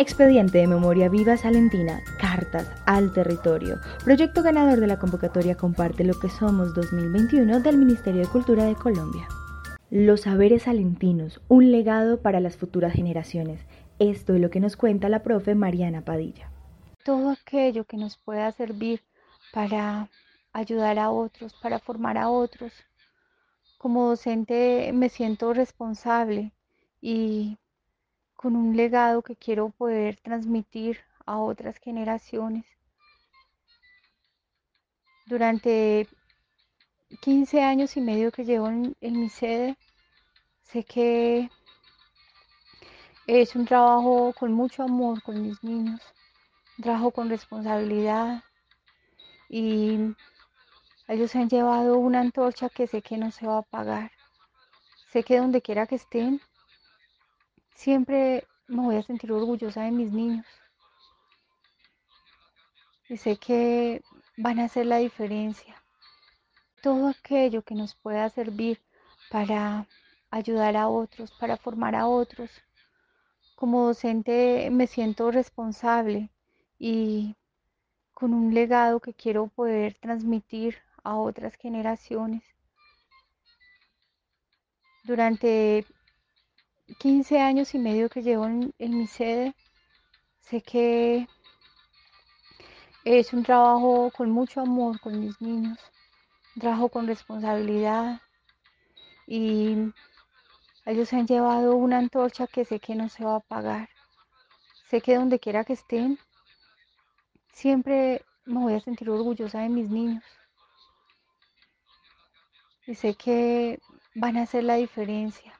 Expediente de Memoria Viva Salentina, Cartas al Territorio, proyecto ganador de la convocatoria Comparte lo que somos 2021 del Ministerio de Cultura de Colombia. Los saberes salentinos, un legado para las futuras generaciones. Esto es lo que nos cuenta la profe Mariana Padilla. Todo aquello que nos pueda servir para ayudar a otros, para formar a otros. Como docente me siento responsable y con un legado que quiero poder transmitir a otras generaciones. Durante 15 años y medio que llevo en, mi sede, sé que es un trabajo con mucho amor con mis niños, un trabajo con responsabilidad y ellos han llevado una antorcha que sé que no se va a apagar. Sé que donde quiera que estén, Siempre me voy a sentir orgullosa de mis niños. Y sé que van a hacer la diferencia. Todo aquello que nos pueda servir para ayudar a otros, para formar a otros. Como docente me siento responsable y con un legado que quiero poder transmitir a otras generaciones. Durante 15 años y medio que llevo en, mi sede, sé que es un trabajo con mucho amor con mis niños, un trabajo con responsabilidad y ellos han llevado una antorcha que sé que no se va a apagar. Sé que donde quiera que estén, siempre me voy a sentir orgullosa de mis niños. Y sé que van a hacer la diferencia.